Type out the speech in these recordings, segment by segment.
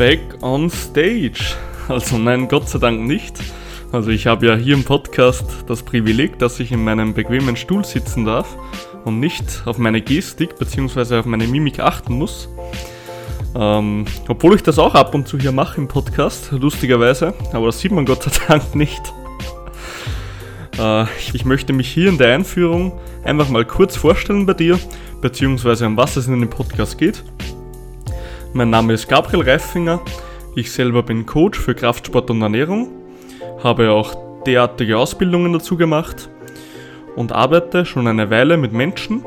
back on stage. Also nein, Gott sei Dank nicht. Also ich habe ja hier im Podcast das Privileg, dass ich in meinem bequemen Stuhl sitzen darf und nicht auf meine Gestik bzw. auf meine Mimik achten muss. Ähm, obwohl ich das auch ab und zu hier mache im Podcast, lustigerweise, aber das sieht man Gott sei Dank nicht. Äh, ich möchte mich hier in der Einführung einfach mal kurz vorstellen bei dir, beziehungsweise um was es in dem Podcast geht. Mein Name ist Gabriel Reifinger, ich selber bin Coach für Kraftsport und Ernährung, habe auch derartige Ausbildungen dazu gemacht und arbeite schon eine Weile mit Menschen.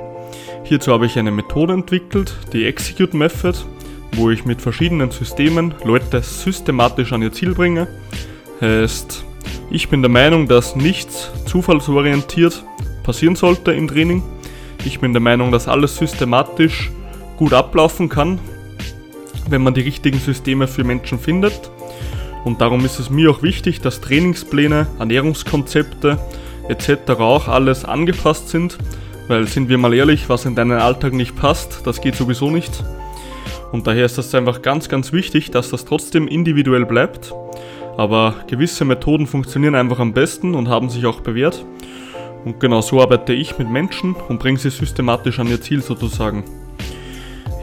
Hierzu habe ich eine Methode entwickelt, die Execute Method, wo ich mit verschiedenen Systemen Leute systematisch an ihr Ziel bringe. Heißt, ich bin der Meinung, dass nichts zufallsorientiert passieren sollte im Training. Ich bin der Meinung, dass alles systematisch gut ablaufen kann, wenn man die richtigen Systeme für Menschen findet. Und darum ist es mir auch wichtig, dass Trainingspläne, Ernährungskonzepte etc. auch alles angepasst sind, weil sind wir mal ehrlich, was in deinen Alltag nicht passt, das geht sowieso nicht. Und daher ist das einfach ganz, ganz wichtig, dass das trotzdem individuell bleibt aber gewisse Methoden funktionieren einfach am besten und haben sich auch bewährt. Und genau so arbeite ich mit Menschen und bringe sie systematisch an ihr Ziel sozusagen.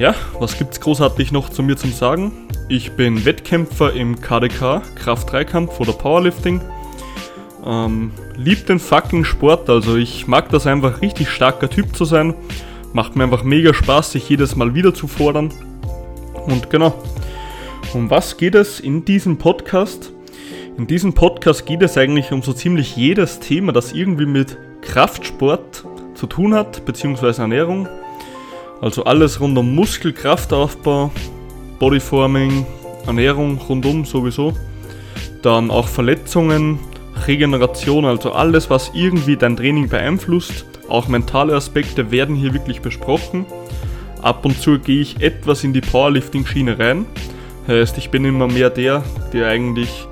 Ja, was gibt's großartig noch zu mir zum Sagen? Ich bin Wettkämpfer im KDK, Kraft-3-Kampf oder Powerlifting. Ähm, lieb den fucking Sport, also ich mag das einfach richtig starker Typ zu sein. Macht mir einfach mega Spaß, sich jedes Mal wieder zu fordern. Und genau, um was geht es in diesem Podcast? In diesem Podcast geht es eigentlich um so ziemlich jedes Thema, das irgendwie mit Kraftsport zu tun hat, beziehungsweise Ernährung. Also alles rund um Muskelkraftaufbau, Bodyforming, Ernährung rundum sowieso. Dann auch Verletzungen, Regeneration, also alles, was irgendwie dein Training beeinflusst. Auch mentale Aspekte werden hier wirklich besprochen. Ab und zu gehe ich etwas in die Powerlifting-Schiene rein. Heißt, ich bin immer mehr der, der eigentlich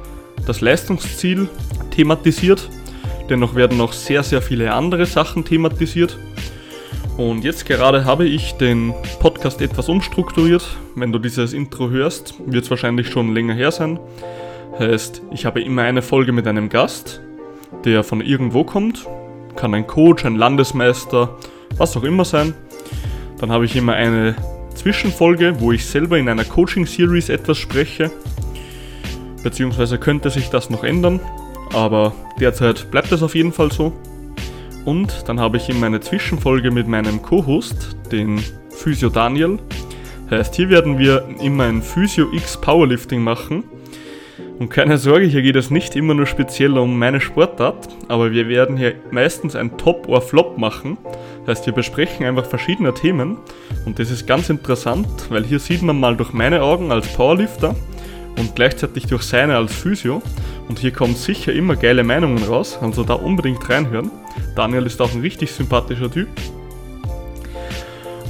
das Leistungsziel thematisiert. Dennoch werden noch sehr, sehr viele andere Sachen thematisiert. Und jetzt gerade habe ich den Podcast etwas umstrukturiert. Wenn du dieses Intro hörst, wird es wahrscheinlich schon länger her sein. Heißt, ich habe immer eine Folge mit einem Gast, der von irgendwo kommt. Kann ein Coach, ein Landesmeister, was auch immer sein. Dann habe ich immer eine Zwischenfolge, wo ich selber in einer Coaching-Series etwas spreche beziehungsweise könnte sich das noch ändern, aber derzeit bleibt es auf jeden Fall so. Und dann habe ich in meine Zwischenfolge mit meinem Co-Host, den Physio Daniel. Heißt, hier werden wir immer ein Physio X Powerlifting machen. Und keine Sorge, hier geht es nicht immer nur speziell um meine Sportart, aber wir werden hier meistens ein Top or Flop machen. Heißt, wir besprechen einfach verschiedene Themen und das ist ganz interessant, weil hier sieht man mal durch meine Augen als Powerlifter, und gleichzeitig durch seine als Physio. Und hier kommen sicher immer geile Meinungen raus, also da unbedingt reinhören. Daniel ist auch ein richtig sympathischer Typ.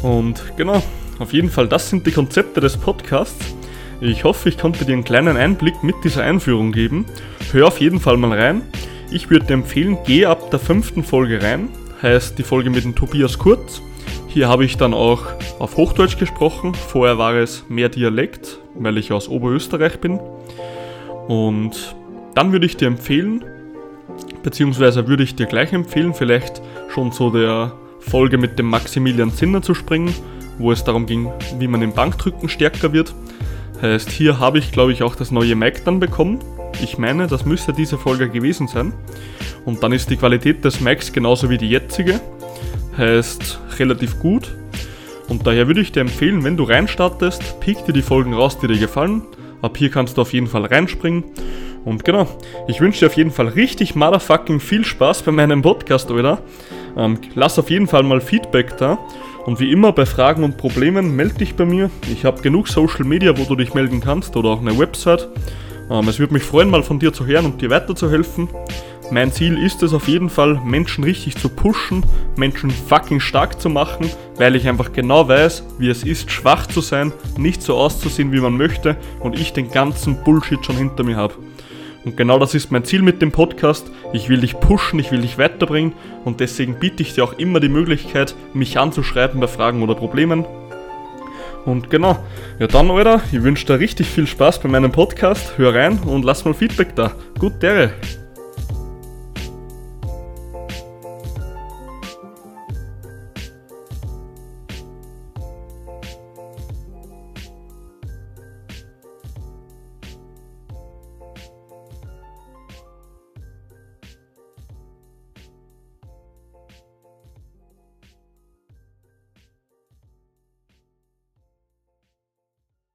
Und genau, auf jeden Fall, das sind die Konzepte des Podcasts. Ich hoffe, ich konnte dir einen kleinen Einblick mit dieser Einführung geben. Hör auf jeden Fall mal rein. Ich würde dir empfehlen, geh ab der fünften Folge rein. Heißt die Folge mit dem Tobias Kurz. Hier habe ich dann auch auf Hochdeutsch gesprochen. Vorher war es mehr Dialekt, weil ich aus Oberösterreich bin. Und dann würde ich dir empfehlen, beziehungsweise würde ich dir gleich empfehlen, vielleicht schon so der Folge mit dem Maximilian Zinner zu springen, wo es darum ging, wie man im Bankdrücken stärker wird. Heißt, hier habe ich glaube ich auch das neue Mac dann bekommen. Ich meine, das müsste diese Folge gewesen sein. Und dann ist die Qualität des Macs genauso wie die jetzige heißt relativ gut. Und daher würde ich dir empfehlen, wenn du reinstartest, pick dir die Folgen raus, die dir gefallen. Ab hier kannst du auf jeden Fall reinspringen. Und genau, ich wünsche dir auf jeden Fall richtig motherfucking viel Spaß bei meinem Podcast, oder? Ähm, lass auf jeden Fall mal Feedback da. Und wie immer bei Fragen und Problemen melde dich bei mir. Ich habe genug Social Media, wo du dich melden kannst oder auch eine Website. Ähm, es würde mich freuen, mal von dir zu hören und dir weiterzuhelfen. Mein Ziel ist es auf jeden Fall, Menschen richtig zu pushen, Menschen fucking stark zu machen, weil ich einfach genau weiß, wie es ist, schwach zu sein, nicht so auszusehen, wie man möchte und ich den ganzen Bullshit schon hinter mir habe. Und genau das ist mein Ziel mit dem Podcast. Ich will dich pushen, ich will dich weiterbringen und deswegen biete ich dir auch immer die Möglichkeit, mich anzuschreiben bei Fragen oder Problemen. Und genau, ja dann, Alter, ich wünsche dir richtig viel Spaß bei meinem Podcast. Hör rein und lass mal Feedback da. Gut, Dere.